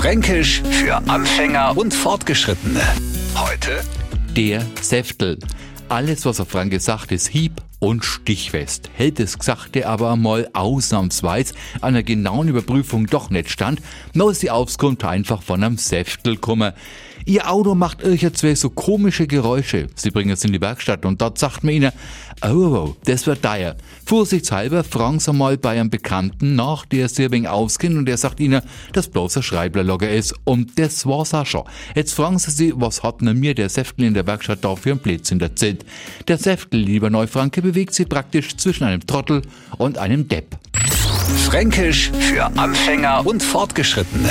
Fränkisch für Anfänger und Fortgeschrittene. Heute Der Säftel. Alles, was auf Franke sagt, ist hieb- und stichfest. Hält das Gesagte aber mal ausnahmsweise einer genauen Überprüfung doch nicht stand, nur ist die Auskunft einfach von einem Säftel gekommen. Ihr Auto macht irgendwelche so komische Geräusche. Sie bringen es in die Werkstatt und dort sagt man ihnen, oh, oh, oh das wird teuer. Vorsichtshalber fragen Sie mal bei einem Bekannten nach, der sehr wenig auskennt und der sagt ihnen, dass bloß ein Schreiblerlogger ist. Und das war's auch schon. Jetzt fragen Sie sich, was hat denn mir der Säftel in der Werkstatt da für ein Blödsinn erzählt? Der Säftel, lieber Neufranke, bewegt sich praktisch zwischen einem Trottel und einem Depp. Fränkisch für Anfänger und Fortgeschrittene.